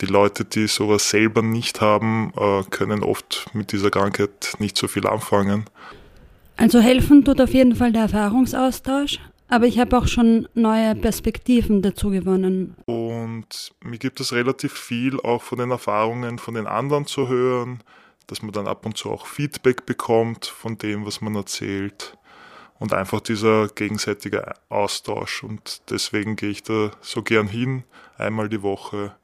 die Leute, die sowas selber nicht haben, äh, können oft mit dieser Krankheit nicht so viel anfangen. Also helfen tut auf jeden Fall der Erfahrungsaustausch, aber ich habe auch schon neue Perspektiven dazu gewonnen. Und mir gibt es relativ viel auch von den Erfahrungen von den anderen zu hören, dass man dann ab und zu auch Feedback bekommt von dem, was man erzählt. Und einfach dieser gegenseitige Austausch. Und deswegen gehe ich da so gern hin, einmal die Woche.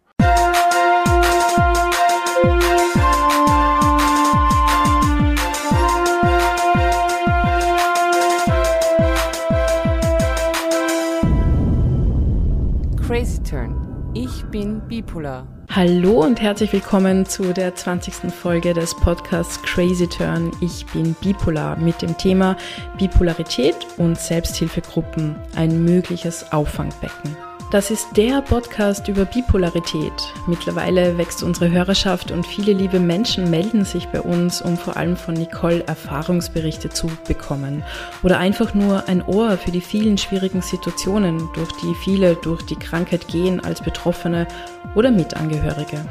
Crazy Turn. Ich bin bipolar. Hallo und herzlich willkommen zu der 20. Folge des Podcasts Crazy Turn. Ich bin bipolar mit dem Thema Bipolarität und Selbsthilfegruppen, ein mögliches Auffangbecken. Das ist der Podcast über Bipolarität. Mittlerweile wächst unsere Hörerschaft und viele liebe Menschen melden sich bei uns, um vor allem von Nicole Erfahrungsberichte zu bekommen oder einfach nur ein Ohr für die vielen schwierigen Situationen, durch die viele durch die Krankheit gehen als Betroffene oder Mitangehörige.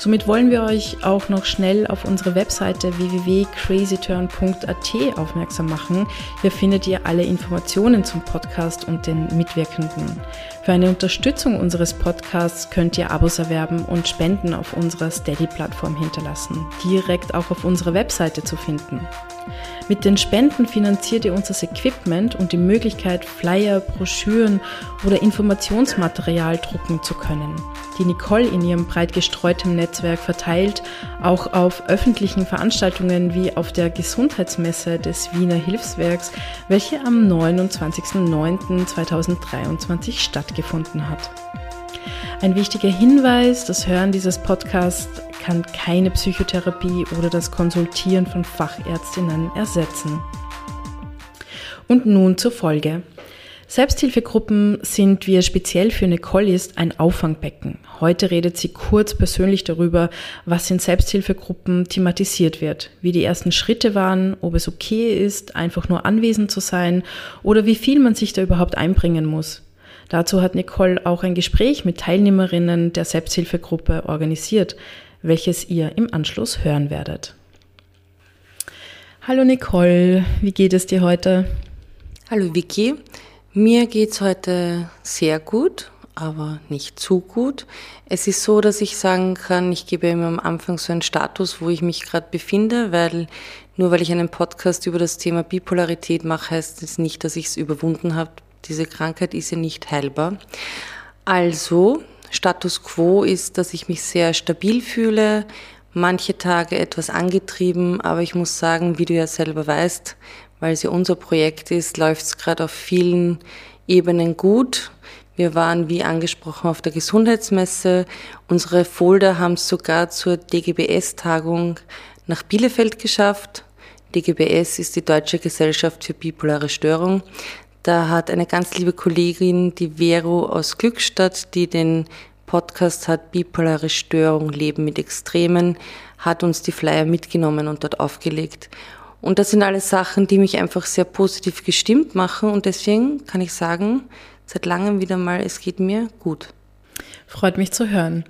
Somit wollen wir euch auch noch schnell auf unsere Webseite www.crazyturn.at aufmerksam machen. Hier findet ihr alle Informationen zum Podcast und den Mitwirkenden. Für eine Unterstützung unseres Podcasts könnt ihr Abos erwerben und Spenden auf unserer Steady-Plattform hinterlassen, direkt auch auf unserer Webseite zu finden. Mit den Spenden finanziert ihr unser Equipment und die Möglichkeit, Flyer, Broschüren oder Informationsmaterial drucken zu können, die Nicole in ihrem breit gestreuten Netzwerk verteilt, auch auf öffentlichen Veranstaltungen wie auf der Gesundheitsmesse des Wiener Hilfswerks, welche am 29.09.2023 stattgefunden hat. Ein wichtiger Hinweis, das Hören dieses Podcasts kann keine Psychotherapie oder das Konsultieren von Fachärztinnen ersetzen. Und nun zur Folge. Selbsthilfegruppen sind, es speziell für Nicole ist, ein Auffangbecken. Heute redet sie kurz persönlich darüber, was in Selbsthilfegruppen thematisiert wird, wie die ersten Schritte waren, ob es okay ist, einfach nur anwesend zu sein oder wie viel man sich da überhaupt einbringen muss. Dazu hat Nicole auch ein Gespräch mit Teilnehmerinnen der Selbsthilfegruppe organisiert, welches ihr im Anschluss hören werdet. Hallo Nicole, wie geht es dir heute? Hallo Vicky, mir geht es heute sehr gut, aber nicht zu gut. Es ist so, dass ich sagen kann, ich gebe immer am Anfang so einen Status, wo ich mich gerade befinde, weil nur weil ich einen Podcast über das Thema Bipolarität mache, heißt es nicht, dass ich es überwunden habe diese Krankheit ist ja nicht heilbar. Also, Status quo ist, dass ich mich sehr stabil fühle, manche Tage etwas angetrieben, aber ich muss sagen, wie du ja selber weißt, weil ja unser Projekt ist, läuft es gerade auf vielen Ebenen gut. Wir waren, wie angesprochen, auf der Gesundheitsmesse. Unsere Folder haben es sogar zur DGBS-Tagung nach Bielefeld geschafft. DGBS ist die Deutsche Gesellschaft für bipolare Störung. Da hat eine ganz liebe Kollegin, die Vero aus Glückstadt, die den Podcast hat Bipolare Störung, Leben mit Extremen, hat uns die Flyer mitgenommen und dort aufgelegt. Und das sind alles Sachen, die mich einfach sehr positiv gestimmt machen und deswegen kann ich sagen, seit langem wieder mal, es geht mir gut. Freut mich zu hören.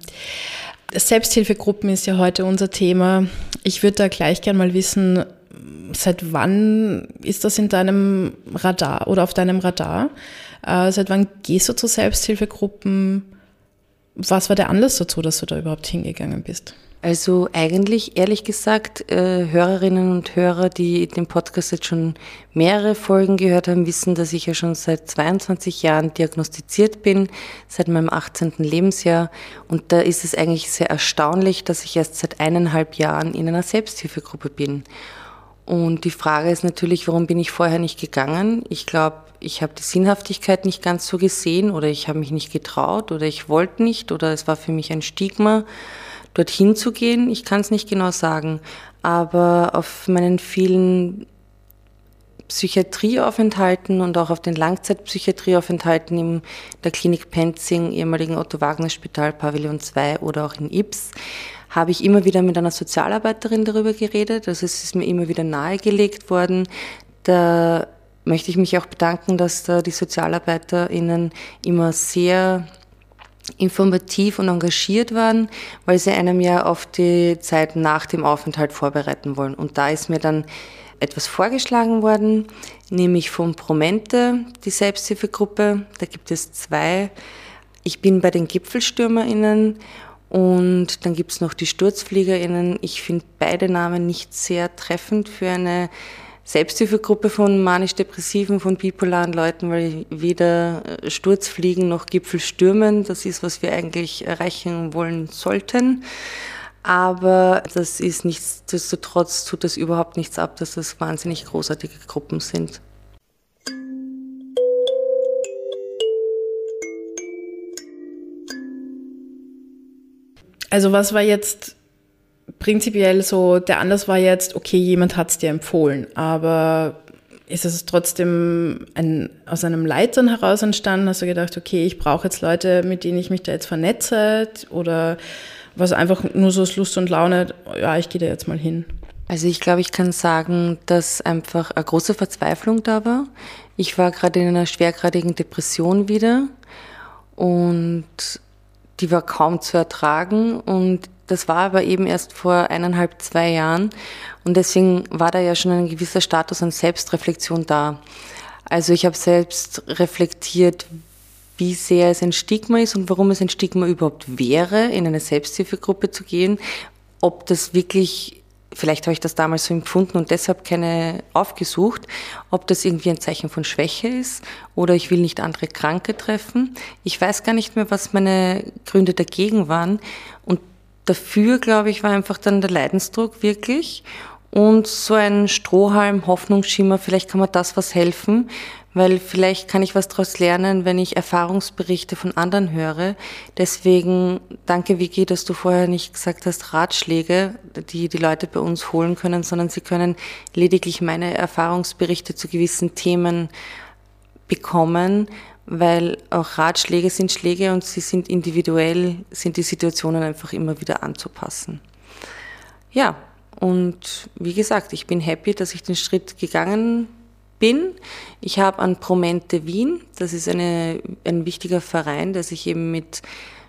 Selbsthilfegruppen ist ja heute unser Thema. Ich würde da gleich gern mal wissen, seit wann ist das in deinem Radar oder auf deinem Radar? Äh, seit wann gehst du zu Selbsthilfegruppen? Was war der Anlass dazu, dass du da überhaupt hingegangen bist? Also eigentlich, ehrlich gesagt, äh, Hörerinnen und Hörer, die den Podcast jetzt schon mehrere Folgen gehört haben, wissen, dass ich ja schon seit 22 Jahren diagnostiziert bin, seit meinem 18. Lebensjahr. Und da ist es eigentlich sehr erstaunlich, dass ich erst seit eineinhalb Jahren in einer Selbsthilfegruppe bin. Und die Frage ist natürlich, warum bin ich vorher nicht gegangen? Ich glaube, ich habe die Sinnhaftigkeit nicht ganz so gesehen oder ich habe mich nicht getraut oder ich wollte nicht oder es war für mich ein Stigma, dorthin zu gehen. Ich kann es nicht genau sagen. Aber auf meinen vielen Psychiatrieaufenthalten und auch auf den Langzeitpsychiatrieaufenthalten in der Klinik Penzing, ehemaligen Otto-Wagner-Spital, Pavillon 2 oder auch in Ips, habe ich immer wieder mit einer Sozialarbeiterin darüber geredet. Also es ist mir immer wieder nahegelegt worden. Da möchte ich mich auch bedanken, dass da die SozialarbeiterInnen immer sehr informativ und engagiert waren, weil sie einem ja auf die Zeit nach dem Aufenthalt vorbereiten wollen. Und da ist mir dann etwas vorgeschlagen worden, nämlich von Promente, die Selbsthilfegruppe. Da gibt es zwei. Ich bin bei den GipfelstürmerInnen und dann gibt es noch die SturzfliegerInnen. Ich finde beide Namen nicht sehr treffend für eine Selbsthilfegruppe von manisch-depressiven, von bipolaren Leuten, weil weder Sturzfliegen noch Gipfelstürmen, das ist, was wir eigentlich erreichen wollen sollten. Aber das ist nichtsdestotrotz, tut das überhaupt nichts ab, dass das wahnsinnig großartige Gruppen sind. Also was war jetzt prinzipiell so, der Anlass war jetzt, okay, jemand hat es dir empfohlen, aber ist es trotzdem ein, aus einem Leitern heraus entstanden? Hast du gedacht, okay, ich brauche jetzt Leute, mit denen ich mich da jetzt vernetze oder was einfach nur so aus Lust und Laune, ja, ich gehe da jetzt mal hin? Also ich glaube, ich kann sagen, dass einfach eine große Verzweiflung da war. Ich war gerade in einer schwergradigen Depression wieder und die war kaum zu ertragen und das war aber eben erst vor eineinhalb, zwei Jahren und deswegen war da ja schon ein gewisser Status an Selbstreflexion da. Also ich habe selbst reflektiert, wie sehr es ein Stigma ist und warum es ein Stigma überhaupt wäre, in eine Selbsthilfegruppe zu gehen, ob das wirklich vielleicht habe ich das damals so empfunden und deshalb keine aufgesucht, ob das irgendwie ein Zeichen von Schwäche ist oder ich will nicht andere Kranke treffen. Ich weiß gar nicht mehr, was meine Gründe dagegen waren. Und dafür, glaube ich, war einfach dann der Leidensdruck wirklich und so ein Strohhalm, Hoffnungsschimmer, vielleicht kann mir das was helfen weil vielleicht kann ich was daraus lernen, wenn ich Erfahrungsberichte von anderen höre. Deswegen danke Vicky, dass du vorher nicht gesagt hast Ratschläge, die die Leute bei uns holen können, sondern sie können lediglich meine Erfahrungsberichte zu gewissen Themen bekommen, weil auch Ratschläge sind Schläge und sie sind individuell, sind die Situationen einfach immer wieder anzupassen. Ja, und wie gesagt, ich bin happy, dass ich den Schritt gegangen bin. Ich habe an Promente Wien, das ist eine, ein wichtiger Verein, der sich eben mit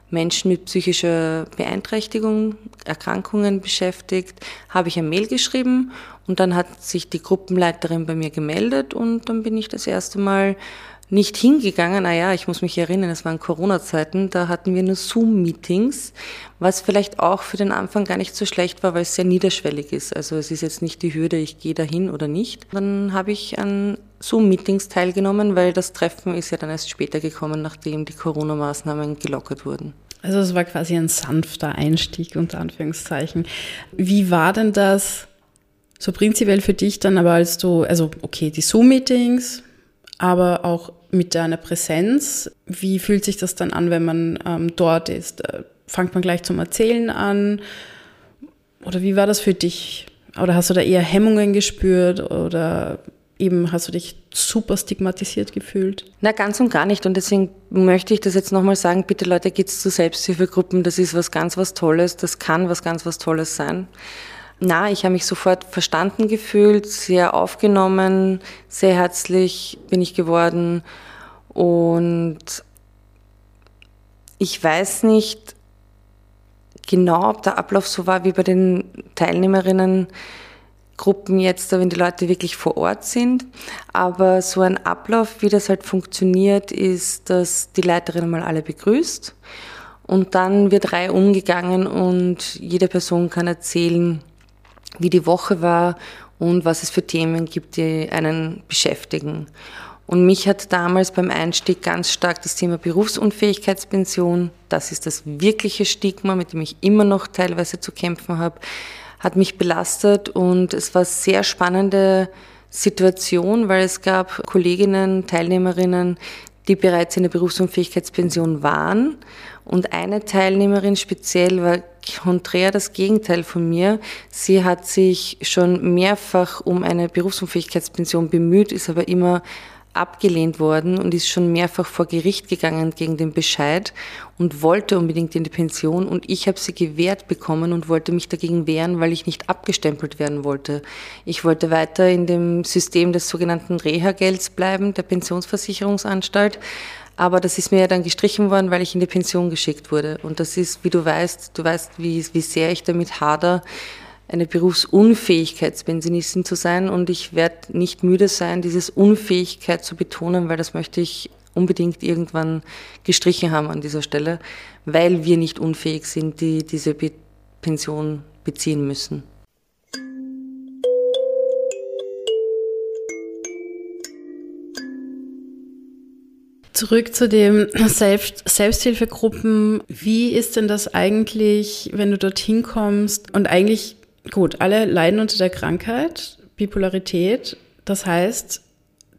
Menschen mit psychischer Beeinträchtigung, Erkrankungen beschäftigt, habe ich ein Mail geschrieben und dann hat sich die Gruppenleiterin bei mir gemeldet und dann bin ich das erste Mal nicht hingegangen. Naja, ich muss mich erinnern, es waren Corona-Zeiten, da hatten wir nur Zoom-Meetings, was vielleicht auch für den Anfang gar nicht so schlecht war, weil es sehr niederschwellig ist. Also es ist jetzt nicht die Hürde, ich gehe dahin oder nicht. Dann habe ich an Zoom-Meetings teilgenommen, weil das Treffen ist ja dann erst später gekommen, nachdem die Corona-Maßnahmen gelockert wurden. Also es war quasi ein sanfter Einstieg unter Anführungszeichen. Wie war denn das so prinzipiell für dich dann aber als du, also okay, die Zoom-Meetings, aber auch mit deiner Präsenz. Wie fühlt sich das dann an, wenn man ähm, dort ist? Äh, fangt man gleich zum Erzählen an? Oder wie war das für dich? Oder hast du da eher Hemmungen gespürt oder eben hast du dich super stigmatisiert gefühlt? Na, ganz und gar nicht. Und deswegen möchte ich das jetzt nochmal sagen, bitte Leute, geht's zu Selbsthilfegruppen. Das ist was ganz was Tolles. Das kann was ganz was Tolles sein. Na, ich habe mich sofort verstanden gefühlt, sehr aufgenommen, sehr herzlich bin ich geworden und ich weiß nicht genau, ob der Ablauf so war wie bei den Teilnehmerinnengruppen jetzt, wenn die Leute wirklich vor Ort sind. Aber so ein Ablauf, wie das halt funktioniert, ist, dass die Leiterin mal alle begrüßt und dann wird Reihe umgegangen und jede Person kann erzählen, wie die Woche war und was es für Themen gibt, die einen beschäftigen. Und mich hat damals beim Einstieg ganz stark das Thema Berufsunfähigkeitspension, das ist das wirkliche Stigma, mit dem ich immer noch teilweise zu kämpfen habe, hat mich belastet und es war sehr spannende Situation, weil es gab Kolleginnen, Teilnehmerinnen, die bereits in der Berufsunfähigkeitspension waren. Und eine Teilnehmerin speziell war konträr das Gegenteil von mir. Sie hat sich schon mehrfach um eine Berufsunfähigkeitspension bemüht, ist aber immer abgelehnt worden und ist schon mehrfach vor Gericht gegangen gegen den Bescheid und wollte unbedingt in die Pension und ich habe sie gewährt bekommen und wollte mich dagegen wehren, weil ich nicht abgestempelt werden wollte. Ich wollte weiter in dem System des sogenannten Reha-Gelds bleiben, der Pensionsversicherungsanstalt, Aber das ist mir ja dann gestrichen worden, weil ich in die Pension geschickt wurde. Und das ist, wie du weißt, du weißt, wie, wie sehr ich damit hader, eine Berufsunfähigkeitspensionistin zu sein. Und ich werde nicht müde sein, dieses Unfähigkeit zu betonen, weil das möchte ich unbedingt irgendwann gestrichen haben an dieser Stelle, weil wir nicht unfähig sind, die diese Pension beziehen müssen. Zurück zu den Selbst Selbsthilfegruppen. Wie ist denn das eigentlich, wenn du dorthin kommst und eigentlich, gut, alle leiden unter der Krankheit, Bipolarität. Das heißt,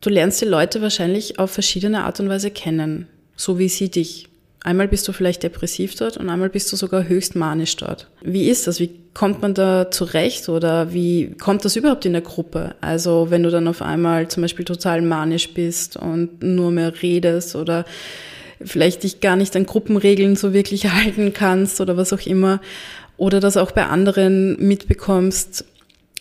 du lernst die Leute wahrscheinlich auf verschiedene Art und Weise kennen, so wie sie dich. Einmal bist du vielleicht depressiv dort und einmal bist du sogar höchst manisch dort. Wie ist das? Wie kommt man da zurecht oder wie kommt das überhaupt in der Gruppe? Also wenn du dann auf einmal zum Beispiel total manisch bist und nur mehr redest oder vielleicht dich gar nicht an Gruppenregeln so wirklich halten kannst oder was auch immer oder das auch bei anderen mitbekommst.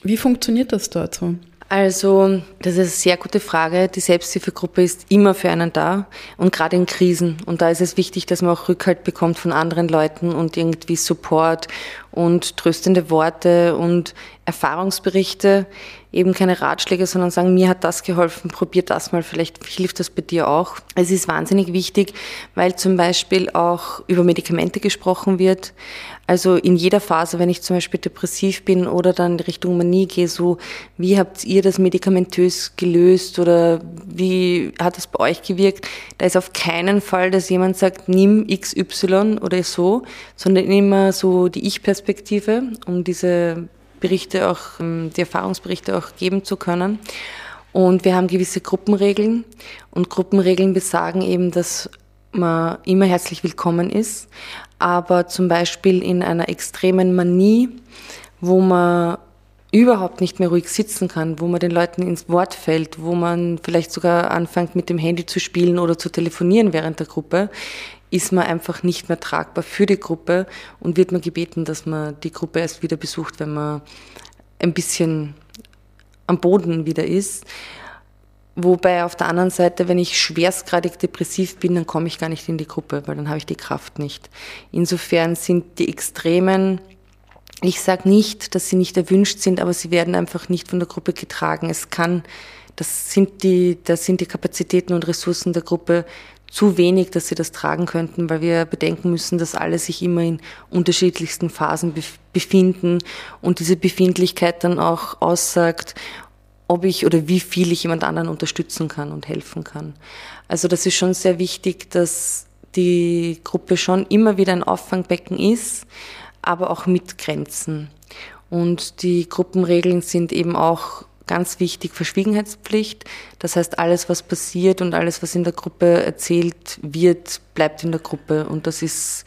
Wie funktioniert das dort so? Also, das ist eine sehr gute Frage. Die Selbsthilfegruppe ist immer für einen da und gerade in Krisen. Und da ist es wichtig, dass man auch Rückhalt bekommt von anderen Leuten und irgendwie Support und tröstende Worte und Erfahrungsberichte. Eben keine Ratschläge, sondern sagen, mir hat das geholfen, probier das mal, vielleicht hilft das bei dir auch. Es ist wahnsinnig wichtig, weil zum Beispiel auch über Medikamente gesprochen wird. Also in jeder Phase, wenn ich zum Beispiel depressiv bin oder dann in Richtung Manie gehe, so wie habt ihr das medikamentös gelöst oder wie hat es bei euch gewirkt? Da ist auf keinen Fall, dass jemand sagt, nimm XY oder so, sondern immer so die Ich-Perspektive, um diese Berichte auch, ähm, die Erfahrungsberichte auch geben zu können. Und wir haben gewisse Gruppenregeln und Gruppenregeln besagen eben, dass man immer herzlich willkommen ist, aber zum Beispiel in einer extremen Manie, wo man überhaupt nicht mehr ruhig sitzen kann, wo man den Leuten ins Wort fällt, wo man vielleicht sogar anfängt mit dem Handy zu spielen oder zu telefonieren während der Gruppe, ist man einfach nicht mehr tragbar für die Gruppe und wird man gebeten, dass man die Gruppe erst wieder besucht, wenn man ein bisschen am Boden wieder ist. Wobei auf der anderen Seite, wenn ich schwerstgradig depressiv bin, dann komme ich gar nicht in die Gruppe, weil dann habe ich die Kraft nicht. Insofern sind die Extremen, ich sage nicht, dass sie nicht erwünscht sind, aber sie werden einfach nicht von der Gruppe getragen. Es kann, das sind die, das sind die Kapazitäten und Ressourcen der Gruppe zu wenig, dass sie das tragen könnten, weil wir bedenken müssen, dass alle sich immer in unterschiedlichsten Phasen befinden und diese Befindlichkeit dann auch aussagt, ob ich oder wie viel ich jemand anderen unterstützen kann und helfen kann. Also das ist schon sehr wichtig, dass die Gruppe schon immer wieder ein Auffangbecken ist, aber auch mit Grenzen. Und die Gruppenregeln sind eben auch ganz wichtig Verschwiegenheitspflicht. Das heißt, alles, was passiert und alles, was in der Gruppe erzählt wird, bleibt in der Gruppe. Und das ist,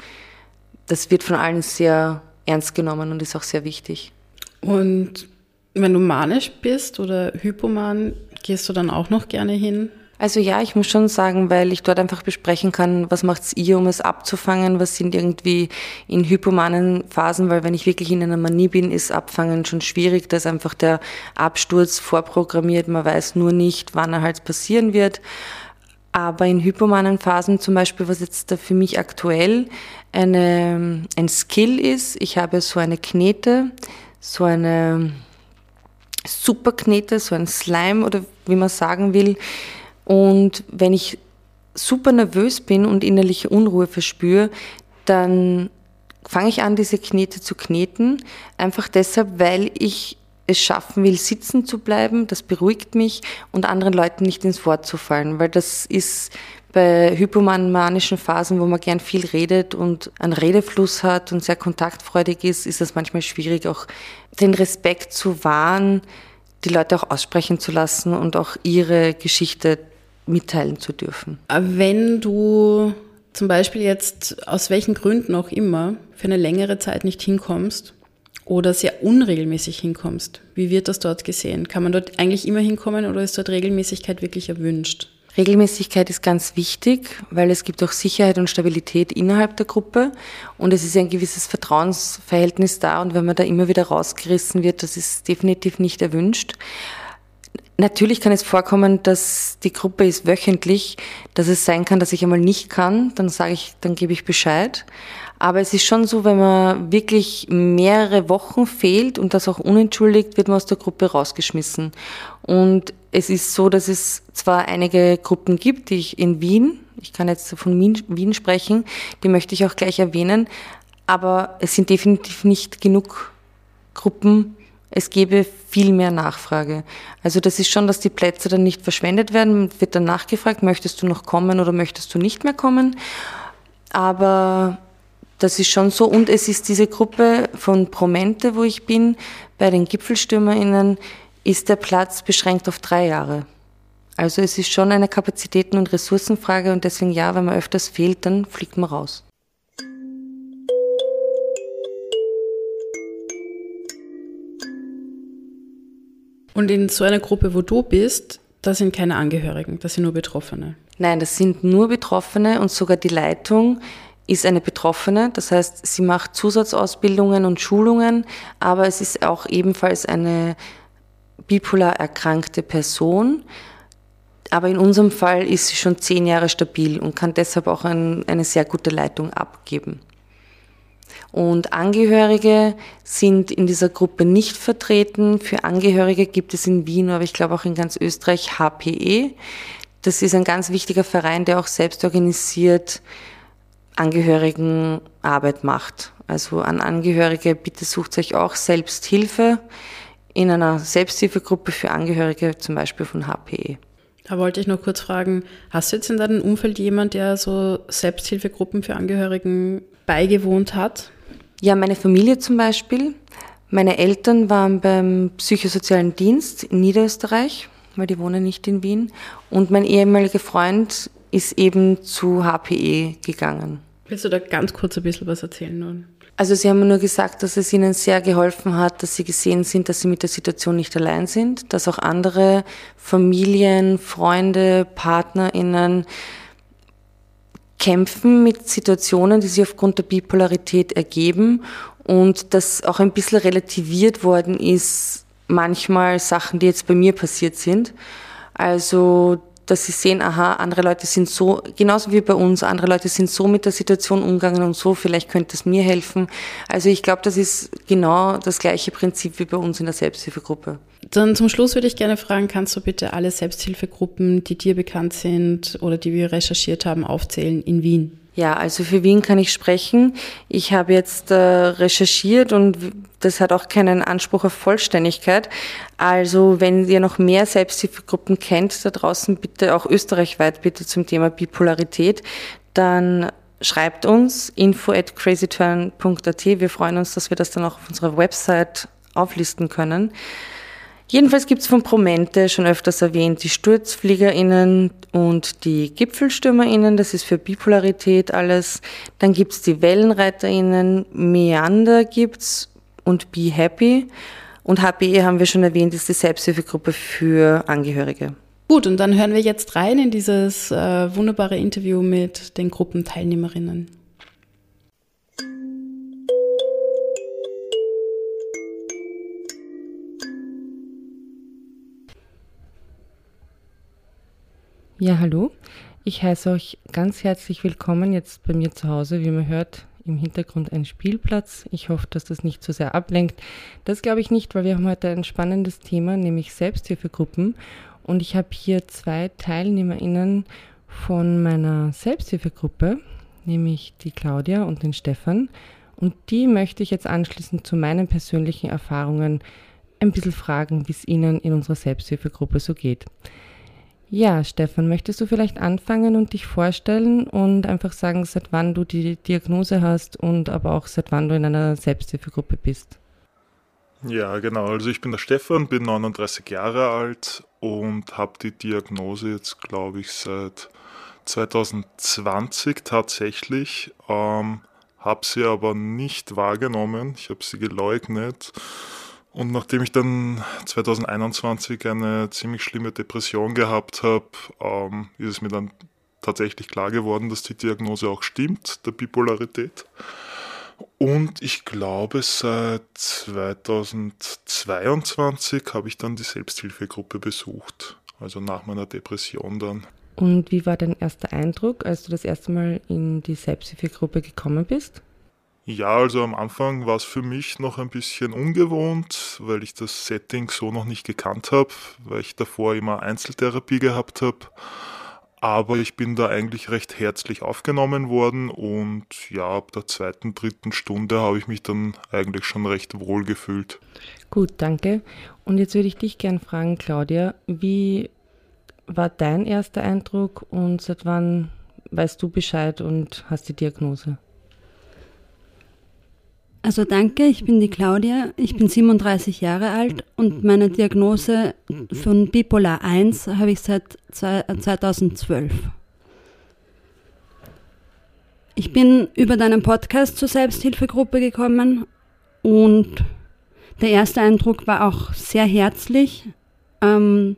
das wird von allen sehr ernst genommen und ist auch sehr wichtig. Und wenn du manisch bist oder hypoman, gehst du dann auch noch gerne hin? Also ja, ich muss schon sagen, weil ich dort einfach besprechen kann, was macht's ihr, um es abzufangen, was sind irgendwie in hypomanen Phasen, weil wenn ich wirklich in einer Manie bin, ist Abfangen schon schwierig, da ist einfach der Absturz vorprogrammiert, man weiß nur nicht, wann er halt passieren wird. Aber in hypomanen Phasen zum Beispiel, was jetzt da für mich aktuell eine, ein Skill ist, ich habe so eine Knete, so eine Superknete, so ein Slime oder wie man sagen will. Und wenn ich super nervös bin und innerliche Unruhe verspüre, dann fange ich an, diese Knete zu kneten. Einfach deshalb, weil ich es schaffen will, sitzen zu bleiben. Das beruhigt mich und anderen Leuten nicht ins Wort zu fallen, weil das ist bei hypomanischen Phasen, wo man gern viel redet und einen Redefluss hat und sehr kontaktfreudig ist, ist es manchmal schwierig, auch den Respekt zu wahren, die Leute auch aussprechen zu lassen und auch ihre Geschichte mitteilen zu dürfen. Wenn du zum Beispiel jetzt aus welchen Gründen auch immer für eine längere Zeit nicht hinkommst oder sehr unregelmäßig hinkommst, wie wird das dort gesehen? Kann man dort eigentlich immer hinkommen oder ist dort Regelmäßigkeit wirklich erwünscht? Regelmäßigkeit ist ganz wichtig, weil es gibt auch Sicherheit und Stabilität innerhalb der Gruppe und es ist ein gewisses Vertrauensverhältnis da und wenn man da immer wieder rausgerissen wird, das ist definitiv nicht erwünscht. Natürlich kann es vorkommen, dass die Gruppe ist wöchentlich, dass es sein kann, dass ich einmal nicht kann, dann sage ich, dann gebe ich Bescheid. Aber es ist schon so, wenn man wirklich mehrere Wochen fehlt und das auch unentschuldigt, wird man aus der Gruppe rausgeschmissen. Und es ist so, dass es zwar einige Gruppen gibt, die ich in Wien, ich kann jetzt von Wien sprechen, die möchte ich auch gleich erwähnen, aber es sind definitiv nicht genug Gruppen, es gäbe viel mehr Nachfrage. Also das ist schon, dass die Plätze dann nicht verschwendet werden, wird dann nachgefragt, möchtest du noch kommen oder möchtest du nicht mehr kommen. Aber das ist schon so. Und es ist diese Gruppe von Promente, wo ich bin, bei den GipfelstürmerInnen, ist der Platz beschränkt auf drei Jahre. Also es ist schon eine Kapazitäten- und Ressourcenfrage und deswegen ja, wenn man öfters fehlt, dann fliegt man raus. Und in so einer Gruppe, wo du bist, da sind keine Angehörigen, das sind nur Betroffene. Nein, das sind nur Betroffene und sogar die Leitung ist eine Betroffene. Das heißt, sie macht Zusatzausbildungen und Schulungen, aber es ist auch ebenfalls eine bipolar erkrankte Person. Aber in unserem Fall ist sie schon zehn Jahre stabil und kann deshalb auch ein, eine sehr gute Leitung abgeben. Und Angehörige sind in dieser Gruppe nicht vertreten. Für Angehörige gibt es in Wien, aber ich glaube auch in ganz Österreich HPE. Das ist ein ganz wichtiger Verein, der auch selbst organisiert Angehörigenarbeit macht. Also an Angehörige, bitte sucht euch auch Selbsthilfe in einer Selbsthilfegruppe für Angehörige, zum Beispiel von HPE. Da wollte ich noch kurz fragen, hast du jetzt in deinem Umfeld jemand, der so Selbsthilfegruppen für Angehörigen beigewohnt hat? Ja, meine Familie zum Beispiel. Meine Eltern waren beim psychosozialen Dienst in Niederösterreich, weil die wohnen nicht in Wien. Und mein ehemaliger Freund ist eben zu HPE gegangen. Willst du da ganz kurz ein bisschen was erzählen nun? Also sie haben mir nur gesagt, dass es ihnen sehr geholfen hat, dass sie gesehen sind, dass sie mit der Situation nicht allein sind, dass auch andere Familien, Freunde, Partnerinnen kämpfen mit Situationen, die sich aufgrund der Bipolarität ergeben und dass auch ein bisschen relativiert worden ist, manchmal Sachen, die jetzt bei mir passiert sind. Also dass sie sehen, aha, andere Leute sind so, genauso wie bei uns, andere Leute sind so mit der Situation umgegangen und so, vielleicht könnte es mir helfen. Also ich glaube, das ist genau das gleiche Prinzip wie bei uns in der Selbsthilfegruppe. Dann zum Schluss würde ich gerne fragen, kannst du bitte alle Selbsthilfegruppen, die dir bekannt sind oder die wir recherchiert haben, aufzählen in Wien? Ja, also für Wien kann ich sprechen. Ich habe jetzt äh, recherchiert und das hat auch keinen Anspruch auf Vollständigkeit. Also wenn ihr noch mehr Selbsthilfegruppen kennt da draußen, bitte auch österreichweit bitte zum Thema Bipolarität, dann schreibt uns info at crazyturn.at. Wir freuen uns, dass wir das dann auch auf unserer Website auflisten können. Jedenfalls gibt es von Promente schon öfters erwähnt die SturzfliegerInnen und die GipfelstürmerInnen, das ist für Bipolarität alles. Dann gibt es die WellenreiterInnen, Meander gibt's und Be Happy. Und HPE haben wir schon erwähnt, ist die Selbsthilfegruppe für Angehörige. Gut, und dann hören wir jetzt rein in dieses äh, wunderbare Interview mit den Gruppenteilnehmerinnen. Ja, hallo. Ich heiße euch ganz herzlich willkommen jetzt bei mir zu Hause. Wie man hört, im Hintergrund ein Spielplatz. Ich hoffe, dass das nicht zu sehr ablenkt. Das glaube ich nicht, weil wir haben heute ein spannendes Thema, nämlich Selbsthilfegruppen. Und ich habe hier zwei TeilnehmerInnen von meiner Selbsthilfegruppe, nämlich die Claudia und den Stefan. Und die möchte ich jetzt anschließend zu meinen persönlichen Erfahrungen ein bisschen fragen, wie es ihnen in unserer Selbsthilfegruppe so geht. Ja, Stefan, möchtest du vielleicht anfangen und dich vorstellen und einfach sagen, seit wann du die Diagnose hast und aber auch seit wann du in einer Selbsthilfegruppe bist? Ja, genau. Also ich bin der Stefan, bin 39 Jahre alt und habe die Diagnose jetzt, glaube ich, seit 2020 tatsächlich. Ähm, habe sie aber nicht wahrgenommen. Ich habe sie geleugnet und nachdem ich dann 2021 eine ziemlich schlimme Depression gehabt habe, ähm, ist es mir dann tatsächlich klar geworden, dass die Diagnose auch stimmt, der Bipolarität. Und ich glaube, seit 2022 habe ich dann die Selbsthilfegruppe besucht, also nach meiner Depression dann. Und wie war dein erster Eindruck, als du das erste Mal in die Selbsthilfegruppe gekommen bist? Ja, also am Anfang war es für mich noch ein bisschen ungewohnt, weil ich das Setting so noch nicht gekannt habe, weil ich davor immer Einzeltherapie gehabt habe. Aber ich bin da eigentlich recht herzlich aufgenommen worden und ja, ab der zweiten, dritten Stunde habe ich mich dann eigentlich schon recht wohl gefühlt. Gut, danke. Und jetzt würde ich dich gern fragen, Claudia, wie war dein erster Eindruck und seit wann weißt du Bescheid und hast die Diagnose? Also danke, ich bin die Claudia, ich bin 37 Jahre alt und meine Diagnose von Bipolar 1 habe ich seit 2012. Ich bin über deinen Podcast zur Selbsthilfegruppe gekommen und der erste Eindruck war auch sehr herzlich. Ähm,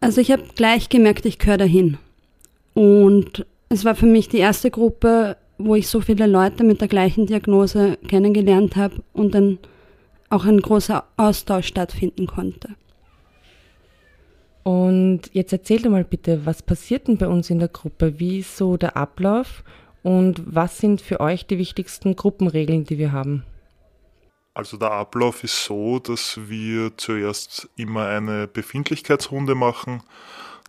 also ich habe gleich gemerkt, ich gehöre dahin. Und es war für mich die erste Gruppe, wo ich so viele Leute mit der gleichen Diagnose kennengelernt habe und dann auch ein großer Austausch stattfinden konnte. Und jetzt erzähl doch mal bitte, was passiert denn bei uns in der Gruppe? Wie ist so der Ablauf und was sind für euch die wichtigsten Gruppenregeln, die wir haben? Also der Ablauf ist so, dass wir zuerst immer eine Befindlichkeitsrunde machen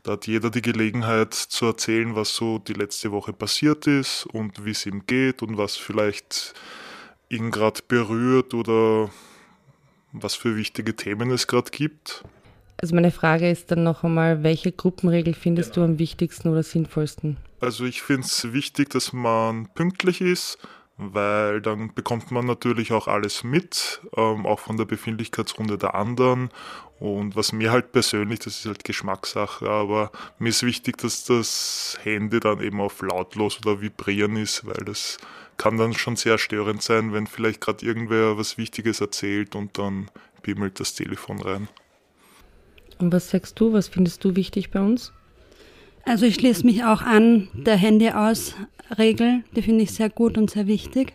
da hat jeder die Gelegenheit zu erzählen, was so die letzte Woche passiert ist und wie es ihm geht und was vielleicht ihn gerade berührt oder was für wichtige Themen es gerade gibt. Also meine Frage ist dann noch einmal, welche Gruppenregel findest genau. du am wichtigsten oder sinnvollsten? Also ich finde es wichtig, dass man pünktlich ist, weil dann bekommt man natürlich auch alles mit, ähm, auch von der Befindlichkeitsrunde der anderen. Und was mir halt persönlich, das ist halt Geschmackssache, aber mir ist wichtig, dass das Handy dann eben auf lautlos oder vibrieren ist, weil das kann dann schon sehr störend sein, wenn vielleicht gerade irgendwer was Wichtiges erzählt und dann bimmelt das Telefon rein. Und was sagst du, was findest du wichtig bei uns? Also ich schließe mich auch an der Handy aus Regel, die finde ich sehr gut und sehr wichtig.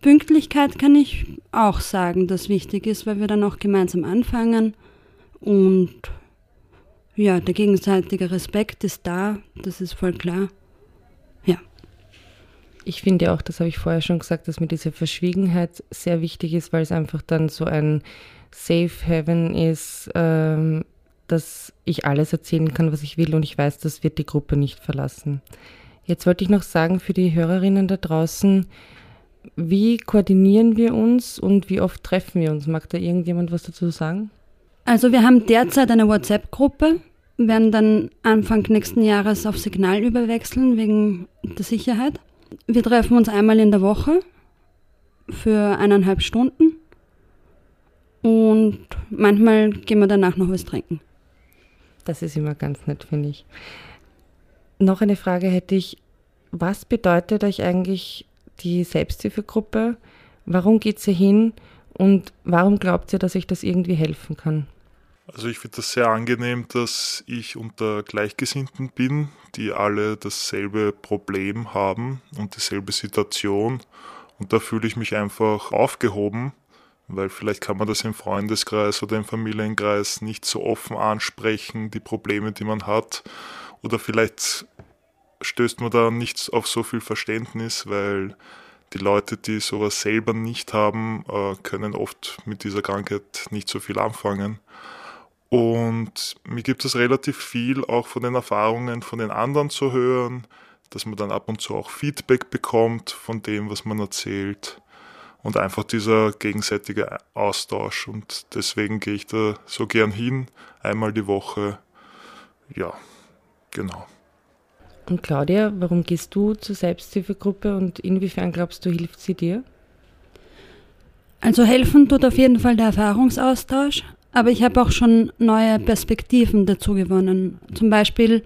Pünktlichkeit kann ich auch sagen, dass wichtig ist, weil wir dann auch gemeinsam anfangen und ja, der gegenseitige Respekt ist da, das ist voll klar. Ja. Ich finde auch, das habe ich vorher schon gesagt, dass mir diese Verschwiegenheit sehr wichtig ist, weil es einfach dann so ein Safe Heaven ist, ähm, dass ich alles erzählen kann, was ich will und ich weiß, das wird die Gruppe nicht verlassen. Jetzt wollte ich noch sagen für die Hörerinnen da draußen, wie koordinieren wir uns und wie oft treffen wir uns? Mag da irgendjemand was dazu sagen? Also wir haben derzeit eine WhatsApp-Gruppe, werden dann Anfang nächsten Jahres auf Signal überwechseln wegen der Sicherheit. Wir treffen uns einmal in der Woche für eineinhalb Stunden und manchmal gehen wir danach noch was trinken. Das ist immer ganz nett, finde ich. Noch eine Frage hätte ich. Was bedeutet euch eigentlich die Selbsthilfegruppe? Warum geht sie hin? Und warum glaubt ihr, dass ich das irgendwie helfen kann? Also ich finde das sehr angenehm, dass ich unter Gleichgesinnten bin, die alle dasselbe Problem haben und dieselbe Situation. Und da fühle ich mich einfach aufgehoben weil vielleicht kann man das im Freundeskreis oder im Familienkreis nicht so offen ansprechen, die Probleme, die man hat. Oder vielleicht stößt man da nicht auf so viel Verständnis, weil die Leute, die sowas selber nicht haben, äh, können oft mit dieser Krankheit nicht so viel anfangen. Und mir gibt es relativ viel auch von den Erfahrungen von den anderen zu hören, dass man dann ab und zu auch Feedback bekommt von dem, was man erzählt und einfach dieser gegenseitige Austausch. Und deswegen gehe ich da so gern hin, einmal die Woche. Ja, genau. Und Claudia, warum gehst du zur Selbsthilfegruppe und inwiefern glaubst du, hilft sie dir? Also helfen tut auf jeden Fall der Erfahrungsaustausch, aber ich habe auch schon neue Perspektiven dazu gewonnen. Zum Beispiel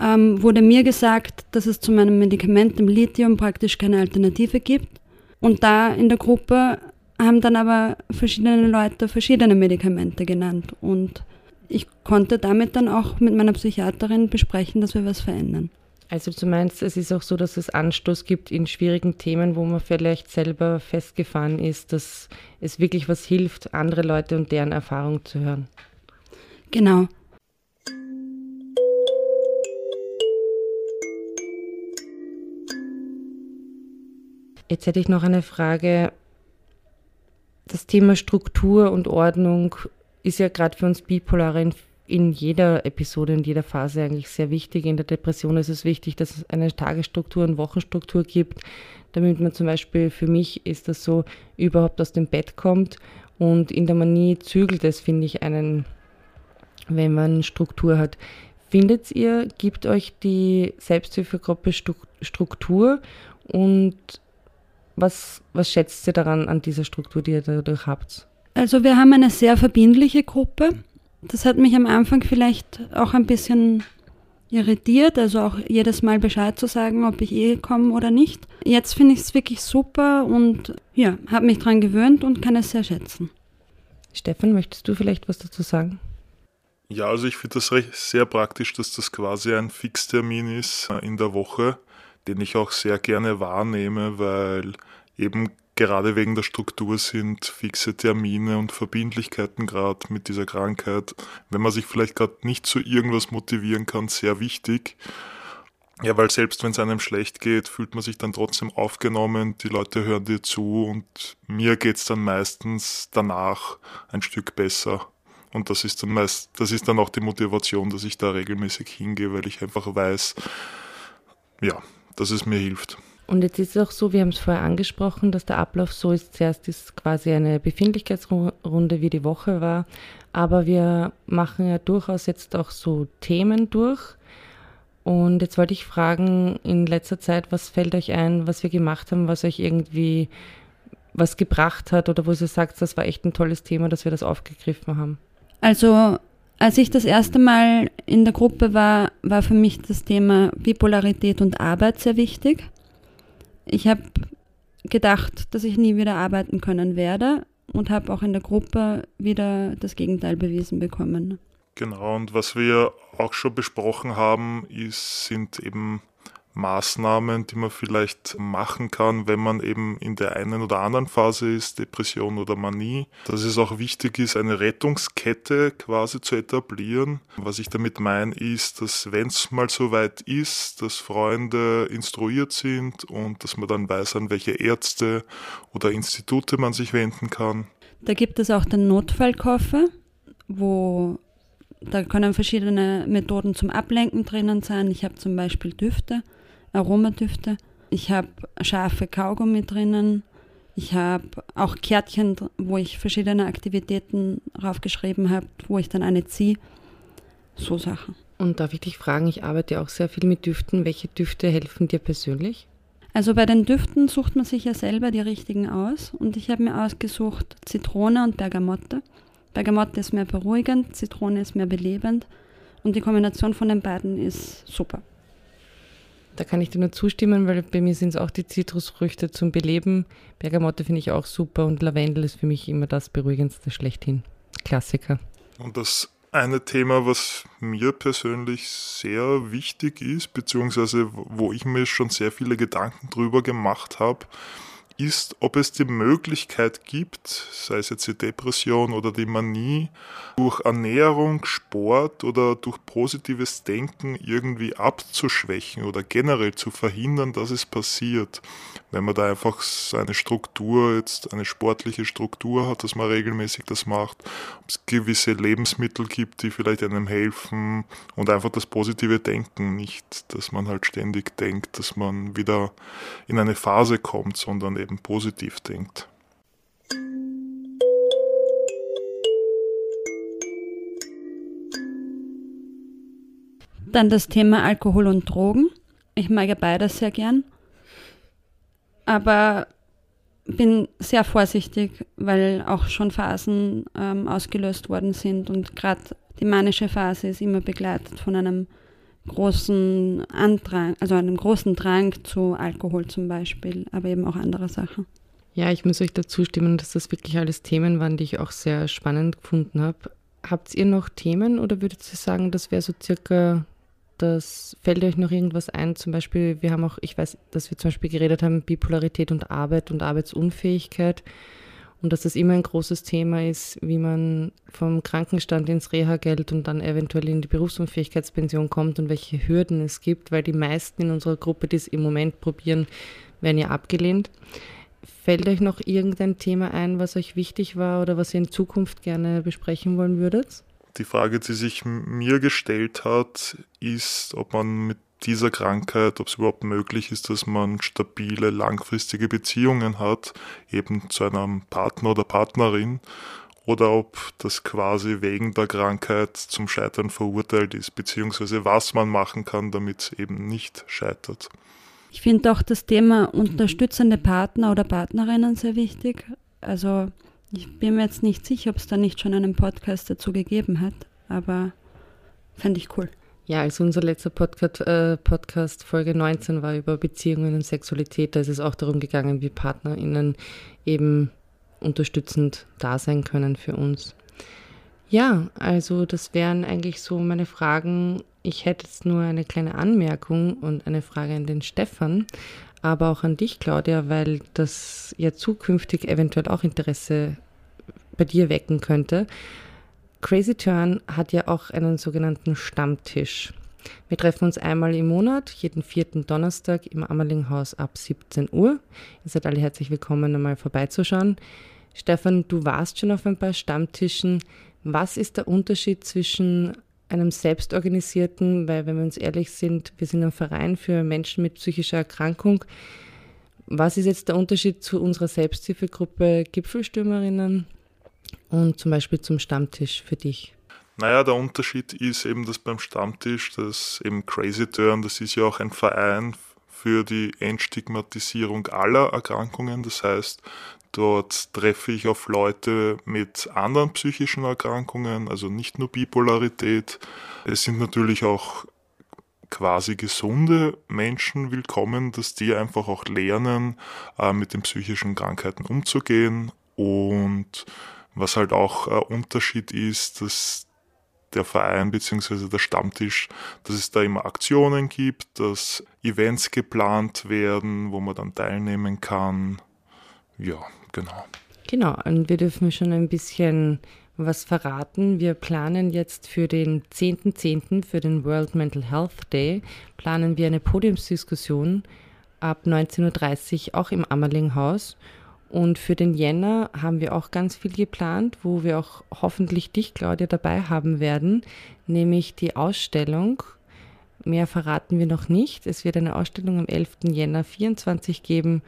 ähm, wurde mir gesagt, dass es zu meinem Medikament, dem Lithium, praktisch keine Alternative gibt und da in der Gruppe haben dann aber verschiedene Leute verschiedene Medikamente genannt. Und ich konnte damit dann auch mit meiner Psychiaterin besprechen, dass wir was verändern. Also du meinst, es ist auch so, dass es Anstoß gibt in schwierigen Themen, wo man vielleicht selber festgefahren ist, dass es wirklich was hilft, andere Leute und deren Erfahrung zu hören. Genau. Jetzt hätte ich noch eine Frage. Das Thema Struktur und Ordnung ist ja gerade für uns Bipolare in jeder Episode, in jeder Phase eigentlich sehr wichtig. In der Depression ist es wichtig, dass es eine Tagesstruktur und Wochenstruktur gibt, damit man zum Beispiel, für mich ist das so, überhaupt aus dem Bett kommt. Und in der Manie zügelt es, finde ich, einen, wenn man Struktur hat. Findet ihr, gibt euch die Selbsthilfegruppe Struktur und was, was schätzt ihr daran an dieser Struktur, die ihr dadurch habt? Also wir haben eine sehr verbindliche Gruppe. Das hat mich am Anfang vielleicht auch ein bisschen irritiert, also auch jedes Mal Bescheid zu sagen, ob ich eh komme oder nicht. Jetzt finde ich es wirklich super und ja, habe mich daran gewöhnt und kann es sehr schätzen. Stefan, möchtest du vielleicht was dazu sagen? Ja, also ich finde das recht, sehr praktisch, dass das quasi ein Fixtermin ist äh, in der Woche, den ich auch sehr gerne wahrnehme, weil eben gerade wegen der Struktur sind fixe Termine und Verbindlichkeiten gerade mit dieser Krankheit, wenn man sich vielleicht gerade nicht zu irgendwas motivieren kann, sehr wichtig. Ja, weil selbst wenn es einem schlecht geht, fühlt man sich dann trotzdem aufgenommen, die Leute hören dir zu und mir geht's dann meistens danach ein Stück besser. Und das ist dann meist, das ist dann auch die Motivation, dass ich da regelmäßig hingehe, weil ich einfach weiß, ja, dass es mir hilft. Und jetzt ist es auch so, wir haben es vorher angesprochen, dass der Ablauf so ist. Zuerst ist quasi eine Befindlichkeitsrunde, wie die Woche war. Aber wir machen ja durchaus jetzt auch so Themen durch. Und jetzt wollte ich fragen, in letzter Zeit, was fällt euch ein, was wir gemacht haben, was euch irgendwie was gebracht hat oder wo ihr sagt, das war echt ein tolles Thema, dass wir das aufgegriffen haben? Also als ich das erste Mal in der Gruppe war, war für mich das Thema Bipolarität und Arbeit sehr wichtig. Ich habe gedacht, dass ich nie wieder arbeiten können werde und habe auch in der Gruppe wieder das Gegenteil bewiesen bekommen. Genau, und was wir auch schon besprochen haben, ist, sind eben Maßnahmen, die man vielleicht machen kann, wenn man eben in der einen oder anderen Phase ist, Depression oder Manie. Dass es auch wichtig ist, eine Rettungskette quasi zu etablieren. Was ich damit meine, ist, dass wenn es mal so weit ist, dass Freunde instruiert sind und dass man dann weiß, an welche Ärzte oder Institute man sich wenden kann. Da gibt es auch den Notfallkoffer, wo da können verschiedene Methoden zum Ablenken drinnen sein. Ich habe zum Beispiel Düfte Aromadüfte. Ich habe scharfe Kaugummi drinnen. Ich habe auch Kärtchen, wo ich verschiedene Aktivitäten draufgeschrieben habe, wo ich dann eine ziehe. So Sachen. Und darf ich dich fragen, ich arbeite auch sehr viel mit Düften. Welche Düfte helfen dir persönlich? Also bei den Düften sucht man sich ja selber die richtigen aus. Und ich habe mir ausgesucht Zitrone und Bergamotte. Bergamotte ist mehr beruhigend, Zitrone ist mehr belebend. Und die Kombination von den beiden ist super. Da kann ich dir nur zustimmen, weil bei mir sind es auch die Zitrusfrüchte zum Beleben. Bergamotte finde ich auch super und Lavendel ist für mich immer das Beruhigendste schlechthin. Klassiker. Und das eine Thema, was mir persönlich sehr wichtig ist, beziehungsweise wo ich mir schon sehr viele Gedanken drüber gemacht habe, ist, ob es die Möglichkeit gibt, sei es jetzt die Depression oder die Manie, durch Ernährung, Sport oder durch positives Denken irgendwie abzuschwächen oder generell zu verhindern, dass es passiert. Wenn man da einfach seine Struktur, jetzt eine sportliche Struktur hat, dass man regelmäßig das macht, ob es gewisse Lebensmittel gibt, die vielleicht einem helfen und einfach das positive Denken, nicht, dass man halt ständig denkt, dass man wieder in eine Phase kommt, sondern eben positiv denkt. Dann das Thema Alkohol und Drogen. Ich mag ja beides sehr gern. Aber bin sehr vorsichtig, weil auch schon Phasen ähm, ausgelöst worden sind und gerade die manische Phase ist immer begleitet von einem großen Andrang, also einem großen Drang zu Alkohol zum Beispiel, aber eben auch andere Sachen. Ja, ich muss euch dazu stimmen, dass das wirklich alles Themen waren, die ich auch sehr spannend gefunden habe. Habt ihr noch Themen oder würdet ihr sagen, das wäre so circa das fällt euch noch irgendwas ein? Zum Beispiel, wir haben auch, ich weiß, dass wir zum Beispiel geredet haben, Bipolarität und Arbeit und Arbeitsunfähigkeit und dass das immer ein großes Thema ist, wie man vom Krankenstand ins Reha-Geld und dann eventuell in die Berufsunfähigkeitspension kommt und welche Hürden es gibt, weil die meisten in unserer Gruppe, die es im Moment probieren, werden ja abgelehnt. Fällt euch noch irgendein Thema ein, was euch wichtig war oder was ihr in Zukunft gerne besprechen wollen würdet? Die Frage, die sich mir gestellt hat, ist, ob man mit dieser Krankheit, ob es überhaupt möglich ist, dass man stabile, langfristige Beziehungen hat, eben zu einem Partner oder Partnerin, oder ob das quasi wegen der Krankheit zum Scheitern verurteilt ist, beziehungsweise was man machen kann, damit es eben nicht scheitert. Ich finde auch das Thema unterstützende Partner oder Partnerinnen sehr wichtig. Also ich bin mir jetzt nicht sicher, ob es da nicht schon einen Podcast dazu gegeben hat, aber fände ich cool. Ja, also unser letzter Podcast, äh, Podcast, Folge 19, war über Beziehungen und Sexualität. Da ist es auch darum gegangen, wie PartnerInnen eben unterstützend da sein können für uns. Ja, also das wären eigentlich so meine Fragen ich hätte jetzt nur eine kleine Anmerkung und eine Frage an den Stefan, aber auch an dich, Claudia, weil das ja zukünftig eventuell auch Interesse bei dir wecken könnte. Crazy Turn hat ja auch einen sogenannten Stammtisch. Wir treffen uns einmal im Monat, jeden vierten Donnerstag im Ammerlinghaus ab 17 Uhr. Ihr seid alle herzlich willkommen, einmal vorbeizuschauen. Stefan, du warst schon auf ein paar Stammtischen. Was ist der Unterschied zwischen einem selbstorganisierten, weil wenn wir uns ehrlich sind, wir sind ein Verein für Menschen mit psychischer Erkrankung. Was ist jetzt der Unterschied zu unserer Selbsthilfegruppe Gipfelstürmerinnen und zum Beispiel zum Stammtisch für dich? Naja, der Unterschied ist eben, dass beim Stammtisch, das eben Crazy Turn, das ist ja auch ein Verein für die Entstigmatisierung aller Erkrankungen. Das heißt, Dort treffe ich auf Leute mit anderen psychischen Erkrankungen, also nicht nur Bipolarität. Es sind natürlich auch quasi gesunde Menschen willkommen, dass die einfach auch lernen, äh, mit den psychischen Krankheiten umzugehen. Und was halt auch ein Unterschied ist, dass der Verein bzw. der Stammtisch, dass es da immer Aktionen gibt, dass Events geplant werden, wo man dann teilnehmen kann. Ja, genau. Genau, und wir dürfen schon ein bisschen was verraten. Wir planen jetzt für den 10.10., .10., für den World Mental Health Day, planen wir eine Podiumsdiskussion ab 19.30 Uhr auch im Ammerlinghaus. Und für den Jänner haben wir auch ganz viel geplant, wo wir auch hoffentlich dich, Claudia, dabei haben werden, nämlich die Ausstellung. Mehr verraten wir noch nicht. Es wird eine Ausstellung am 11. Jänner 24 geben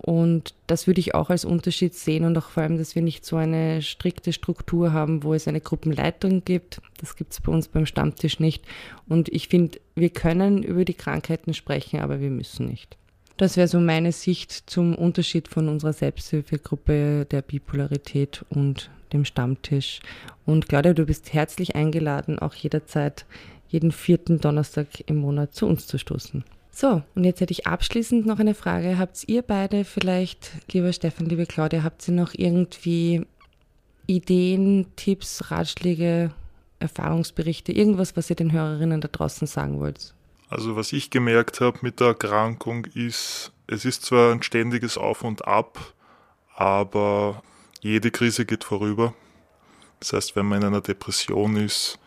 und das würde ich auch als Unterschied sehen und auch vor allem, dass wir nicht so eine strikte Struktur haben, wo es eine Gruppenleitung gibt. Das gibt es bei uns beim Stammtisch nicht. Und ich finde, wir können über die Krankheiten sprechen, aber wir müssen nicht. Das wäre so meine Sicht zum Unterschied von unserer Selbsthilfegruppe der Bipolarität und dem Stammtisch. Und Claudia, du bist herzlich eingeladen, auch jederzeit jeden vierten Donnerstag im Monat zu uns zu stoßen. So, und jetzt hätte ich abschließend noch eine Frage. Habt ihr beide vielleicht, lieber Stefan, liebe Claudia, habt ihr noch irgendwie Ideen, Tipps, Ratschläge, Erfahrungsberichte, irgendwas, was ihr den Hörerinnen da draußen sagen wollt? Also was ich gemerkt habe mit der Erkrankung ist, es ist zwar ein ständiges Auf und Ab, aber jede Krise geht vorüber. Das heißt, wenn man in einer Depression ist,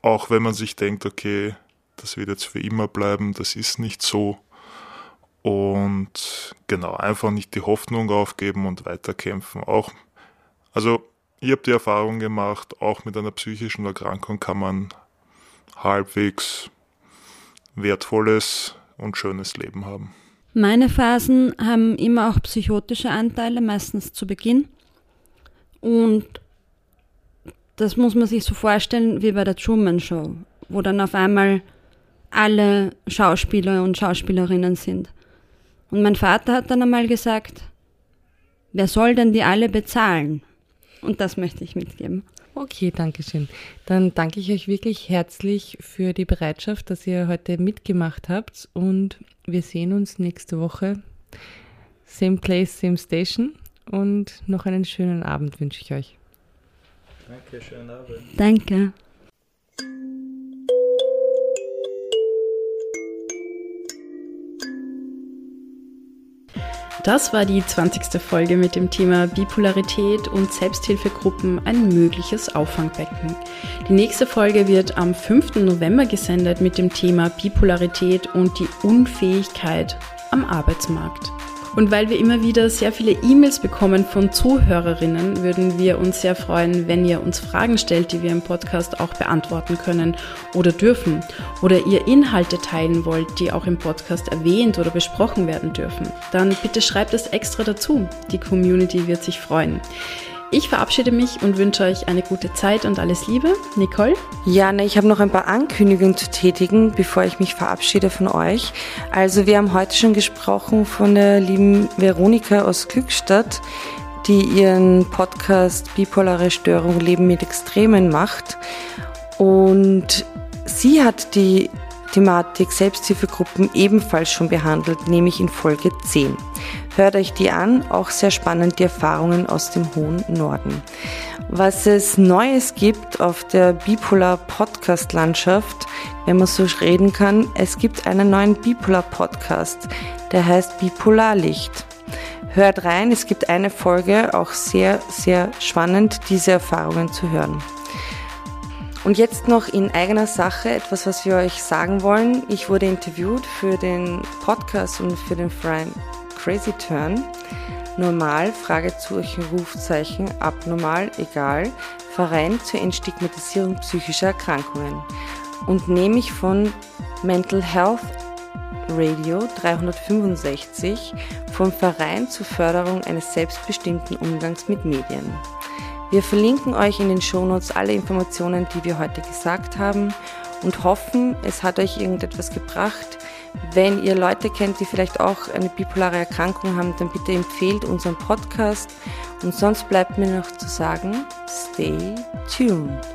auch wenn man sich denkt, okay, das wird jetzt für immer bleiben, das ist nicht so. Und genau, einfach nicht die Hoffnung aufgeben und weiterkämpfen. Auch, also ich habe die Erfahrung gemacht, auch mit einer psychischen Erkrankung kann man halbwegs wertvolles und schönes Leben haben. Meine Phasen haben immer auch psychotische Anteile, meistens zu Beginn. Und das muss man sich so vorstellen wie bei der Truman Show, wo dann auf einmal alle Schauspieler und Schauspielerinnen sind. Und mein Vater hat dann einmal gesagt, wer soll denn die alle bezahlen? Und das möchte ich mitgeben. Okay, danke schön. Dann danke ich euch wirklich herzlich für die Bereitschaft, dass ihr heute mitgemacht habt und wir sehen uns nächste Woche. Same place, same station und noch einen schönen Abend wünsche ich euch. Danke, schönen Abend. Danke. Das war die 20. Folge mit dem Thema Bipolarität und Selbsthilfegruppen ein mögliches Auffangbecken. Die nächste Folge wird am 5. November gesendet mit dem Thema Bipolarität und die Unfähigkeit am Arbeitsmarkt. Und weil wir immer wieder sehr viele E-Mails bekommen von Zuhörerinnen, würden wir uns sehr freuen, wenn ihr uns Fragen stellt, die wir im Podcast auch beantworten können oder dürfen. Oder ihr Inhalte teilen wollt, die auch im Podcast erwähnt oder besprochen werden dürfen. Dann bitte schreibt es extra dazu. Die Community wird sich freuen. Ich verabschiede mich und wünsche euch eine gute Zeit und alles Liebe. Nicole? Ja, ne, ich habe noch ein paar Ankündigungen zu tätigen, bevor ich mich verabschiede von euch. Also wir haben heute schon gesprochen von der lieben Veronika aus Glückstadt, die ihren Podcast Bipolare Störung Leben mit Extremen macht. Und sie hat die Thematik Selbsthilfegruppen ebenfalls schon behandelt, nämlich in Folge 10. Hört euch die an, auch sehr spannend die Erfahrungen aus dem hohen Norden. Was es Neues gibt auf der Bipolar Podcast Landschaft, wenn man so reden kann, es gibt einen neuen Bipolar Podcast, der heißt Bipolarlicht. Hört rein, es gibt eine Folge, auch sehr, sehr spannend, diese Erfahrungen zu hören. Und jetzt noch in eigener Sache etwas, was wir euch sagen wollen. Ich wurde interviewt für den Podcast und für den Freien Crazy Turn. Normal, Fragezeichen, Rufzeichen, abnormal, egal. Verein zur Entstigmatisierung psychischer Erkrankungen. Und nehme ich von Mental Health Radio 365 vom Verein zur Förderung eines selbstbestimmten Umgangs mit Medien. Wir verlinken euch in den Shownotes alle Informationen, die wir heute gesagt haben und hoffen, es hat euch irgendetwas gebracht. Wenn ihr Leute kennt, die vielleicht auch eine bipolare Erkrankung haben, dann bitte empfehlt unseren Podcast. Und sonst bleibt mir noch zu sagen, stay tuned.